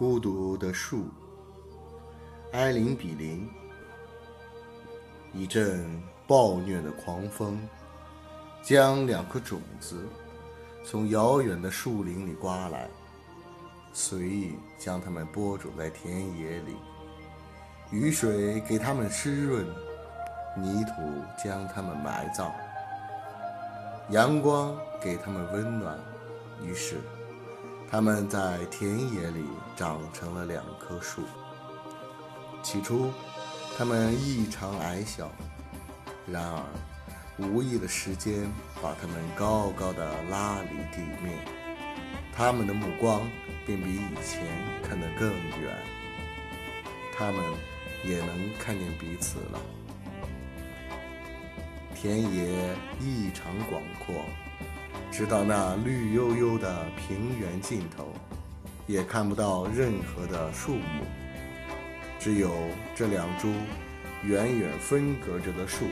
孤独的树，埃林比林。一阵暴虐的狂风，将两颗种子从遥远的树林里刮来，随意将它们播种在田野里。雨水给它们湿润，泥土将它们埋葬，阳光给它们温暖。于是，它们在田野里长成了两棵树。起初，它们异常矮小，然而，无意的时间把它们高高的拉离地面，它们的目光便比以前看得更远，它们也能看见彼此了。田野异常广阔，直到那绿油油的平原尽头，也看不到任何的树木。只有这两株远远分隔着的树，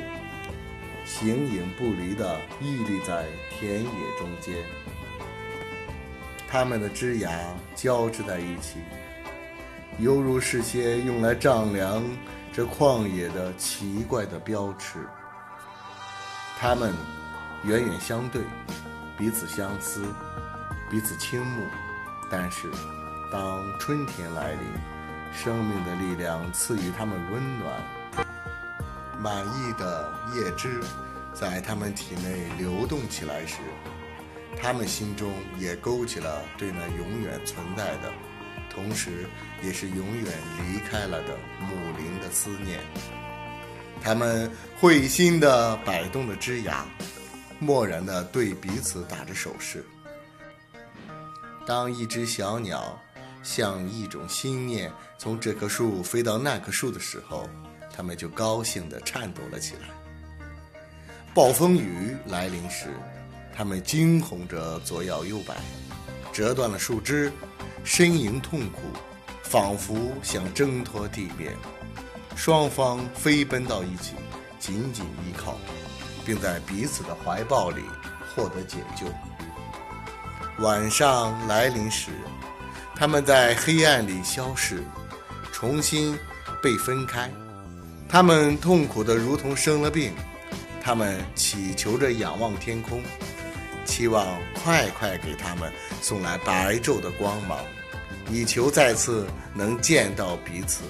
形影不离地屹立在田野中间。它们的枝芽交织在一起，犹如是些用来丈量这旷野的奇怪的标尺。它们远远相对，彼此相思，彼此倾慕。但是，当春天来临，生命的力量赐予他们温暖，满意的叶汁在他们体内流动起来时，他们心中也勾起了对那永远存在的，同时也是永远离开了的母灵的思念。他们会心地摆动着枝芽，漠然地对彼此打着手势。当一只小鸟。像一种心念从这棵树飞到那棵树的时候，他们就高兴地颤抖了起来。暴风雨来临时，他们惊恐着左摇右摆，折断了树枝，呻吟痛苦，仿佛想挣脱地面。双方飞奔到一起，紧紧依靠，并在彼此的怀抱里获得解救。晚上来临时。他们在黑暗里消逝，重新被分开。他们痛苦的如同生了病。他们祈求着仰望天空，期望快快给他们送来白昼的光芒，以求再次能见到彼此。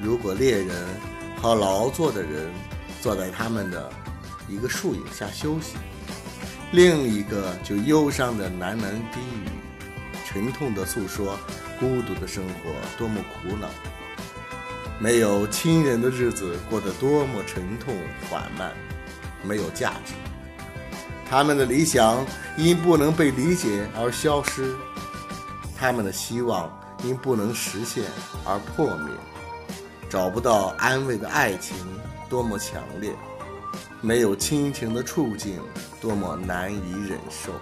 如果猎人和劳作的人坐在他们的一个树影下休息，另一个就忧伤的喃喃低语。沉痛地诉说孤独的生活多么苦恼，没有亲人的日子过得多么沉痛缓慢，没有价值。他们的理想因不能被理解而消失，他们的希望因不能实现而破灭。找不到安慰的爱情多么强烈，没有亲情的处境多么难以忍受。